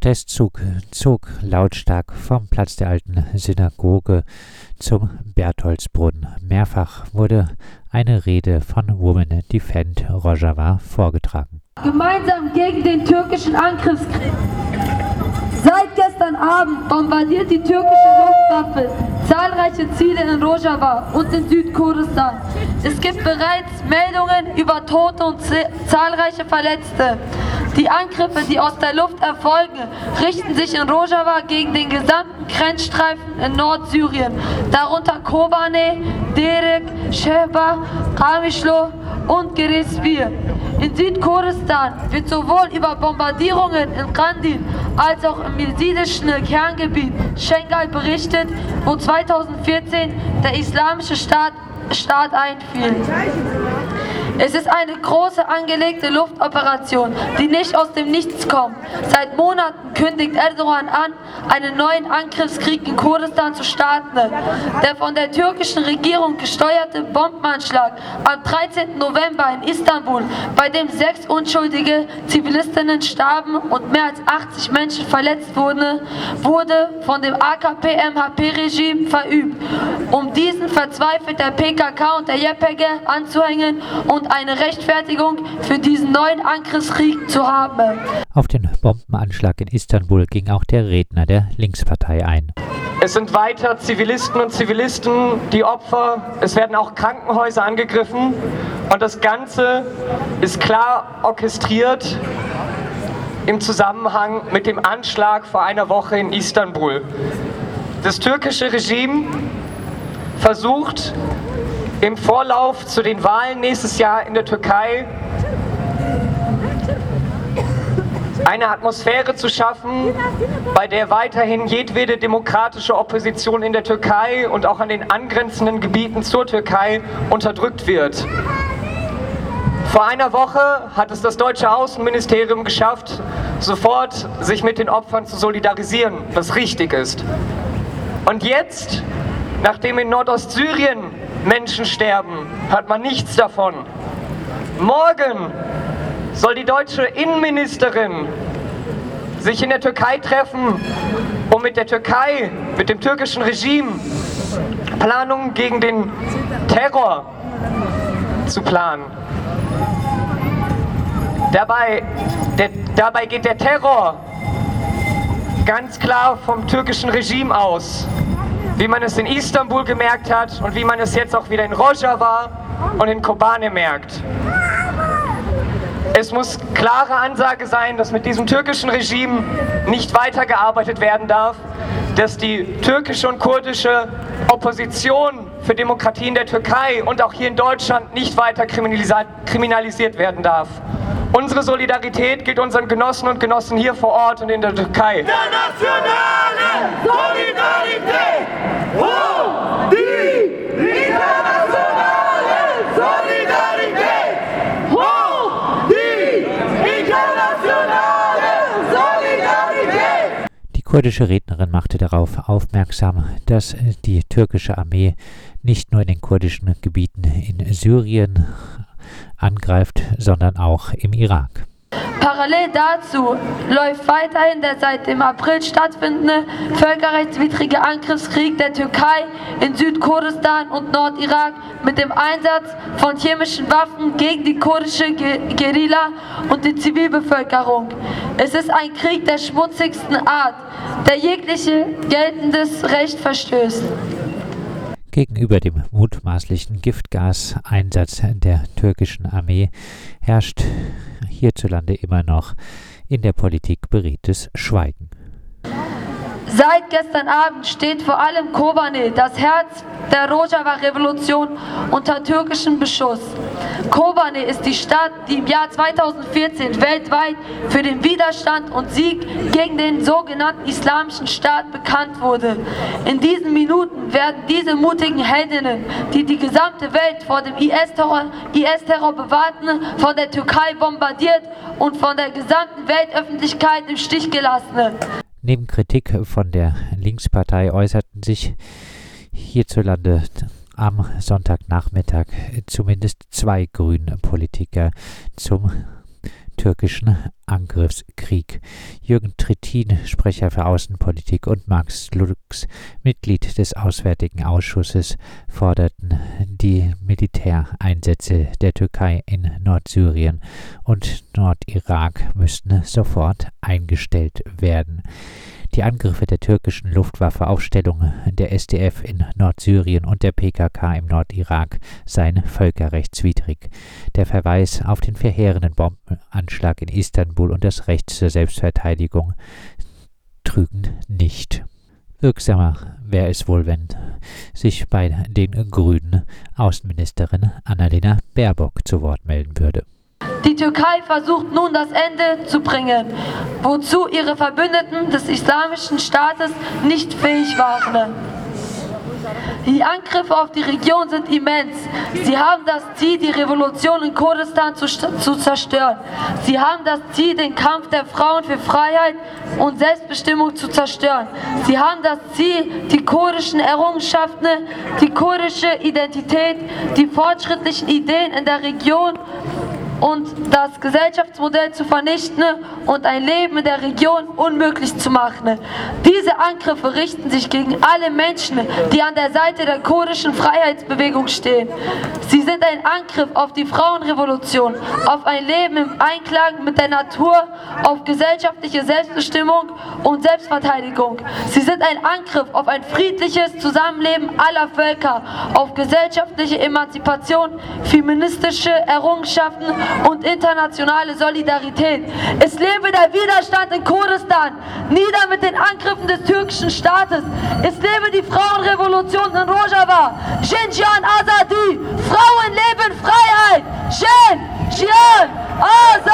Protestzug zog lautstark vom Platz der alten Synagoge zum Bertholdsbrunnen. Mehrfach wurde eine Rede von Women Defend Rojava vorgetragen. Gemeinsam gegen den türkischen Angriffskrieg. Seit gestern Abend bombardiert die türkische Luftwaffe zahlreiche Ziele in Rojava und in Südkurdistan. Es gibt bereits Meldungen über Tote und zahlreiche Verletzte. Die Angriffe, die aus der Luft erfolgen, richten sich in Rojava gegen den gesamten Grenzstreifen in Nordsyrien, darunter Kobane, Derek, Sheba, Kamishlo und Gerespir. In Südkurdistan wird sowohl über Bombardierungen in Kandil als auch im jesidischen Kerngebiet Schengal berichtet, wo 2014 der Islamische Staat, Staat einfiel. Es ist eine große angelegte Luftoperation, die nicht aus dem Nichts kommt. Seit Monaten kündigt Erdogan an, einen neuen Angriffskrieg in Kurdistan zu starten. Der von der türkischen Regierung gesteuerte Bombenanschlag am 13. November in Istanbul, bei dem sechs unschuldige Zivilistinnen starben und mehr als 80 Menschen verletzt wurden, wurde von dem AKP-MHP-Regime verübt, um diesen verzweifelt der PKK und der JPG anzuhängen und eine Rechtfertigung für diesen neuen Angriffskrieg zu haben. Auf den Bombenanschlag in Istanbul ging auch der Redner der Linkspartei ein. Es sind weiter Zivilisten und Zivilisten die Opfer. Es werden auch Krankenhäuser angegriffen. Und das Ganze ist klar orchestriert im Zusammenhang mit dem Anschlag vor einer Woche in Istanbul. Das türkische Regime versucht im Vorlauf zu den Wahlen nächstes Jahr in der Türkei eine Atmosphäre zu schaffen, bei der weiterhin jedwede demokratische Opposition in der Türkei und auch an den angrenzenden Gebieten zur Türkei unterdrückt wird. Vor einer Woche hat es das deutsche Außenministerium geschafft, sofort sich mit den Opfern zu solidarisieren, was richtig ist. Und jetzt, nachdem in Nordostsyrien Menschen sterben, hört man nichts davon. Morgen soll die deutsche Innenministerin sich in der Türkei treffen, um mit der Türkei, mit dem türkischen Regime Planungen gegen den Terror zu planen. Dabei, der, dabei geht der Terror ganz klar vom türkischen Regime aus wie man es in Istanbul gemerkt hat und wie man es jetzt auch wieder in Rojava und in Kobane merkt. Es muss klare Ansage sein, dass mit diesem türkischen Regime nicht weitergearbeitet werden darf, dass die türkische und kurdische Opposition für Demokratie in der Türkei und auch hier in Deutschland nicht weiter kriminalisiert werden darf. Unsere Solidarität gilt unseren Genossen und Genossen hier vor Ort und in der Türkei. Internationale Solidarität! Hoch die internationale Solidarität! Hoch die internationale Solidarität! Die kurdische Rednerin machte darauf aufmerksam, dass die türkische Armee nicht nur in den kurdischen Gebieten in Syrien angreift, sondern auch im Irak. Parallel dazu läuft weiterhin der seit dem April stattfindende völkerrechtswidrige Angriffskrieg der Türkei in Südkurdistan und Nordirak mit dem Einsatz von chemischen Waffen gegen die kurdische Guerilla und die Zivilbevölkerung. Es ist ein Krieg der schmutzigsten Art, der jegliche geltendes Recht verstößt. Gegenüber dem mutmaßlichen Giftgaseinsatz der türkischen Armee herrscht hierzulande immer noch in der Politik beredtes Schweigen. Seit gestern Abend steht vor allem Kobane, das Herz der Rojava-Revolution, unter türkischem Beschuss. Kobane ist die Stadt, die im Jahr 2014 weltweit für den Widerstand und Sieg gegen den sogenannten Islamischen Staat bekannt wurde. In diesen Minuten werden diese mutigen Heldinnen, die die gesamte Welt vor dem IS-Terror IS bewahrten, von der Türkei bombardiert und von der gesamten Weltöffentlichkeit im Stich gelassen. Neben Kritik von der Linkspartei äußerten sich hierzulande am Sonntagnachmittag zumindest zwei grüne Politiker zum türkischen Angriffskrieg. Jürgen Trittin, Sprecher für Außenpolitik, und Max Lux, Mitglied des Auswärtigen Ausschusses, forderten die Militäreinsätze der Türkei in Nordsyrien und Nordirak müssten sofort eingestellt werden. Die Angriffe der türkischen Luftwaffe auf Stellungen der SDF in Nordsyrien und der PKK im Nordirak seien völkerrechtswidrig. Der Verweis auf den verheerenden Bombenanschlag in Istanbul und das Recht zur Selbstverteidigung trügen nicht. Wirksamer wäre es wohl, wenn sich bei den Grünen Außenministerin Annalena Baerbock zu Wort melden würde. Die Türkei versucht nun das Ende zu bringen, wozu ihre Verbündeten des Islamischen Staates nicht fähig waren. Die Angriffe auf die Region sind immens. Sie haben das Ziel, die Revolution in Kurdistan zu, zu, zerstören. Sie haben das Ziel, den Kampf der Frauen für Freiheit und Selbstbestimmung zu zerstören. Sie haben das Ziel, die kurdischen Errungenschaften, die kurdische Identität, die fortschrittlichen Ideen in der Region und das Gesellschaftsmodell zu vernichten und ein Leben in der Region unmöglich zu machen. Diese Angriffe richten sich gegen alle Menschen, die an der Seite der kurdischen Freiheitsbewegung stehen. Sie sind ein Angriff auf die Frauenrevolution, auf ein Leben im Einklang mit der Natur, auf gesellschaftliche Selbstbestimmung und Selbstverteidigung. Sie sind ein Angriff auf ein friedliches Zusammenleben aller Völker, auf gesellschaftliche Emanzipation, feministische Errungenschaften und internationale Solidarität. Es lebe der Widerstand in Kurdistan, nieder mit den Angriffen des türkischen Staates. Es lebe die Frauenrevolution in Rojava. Xinjiang Azadi, Frauen leben Freiheit. Xinjiang Azadi.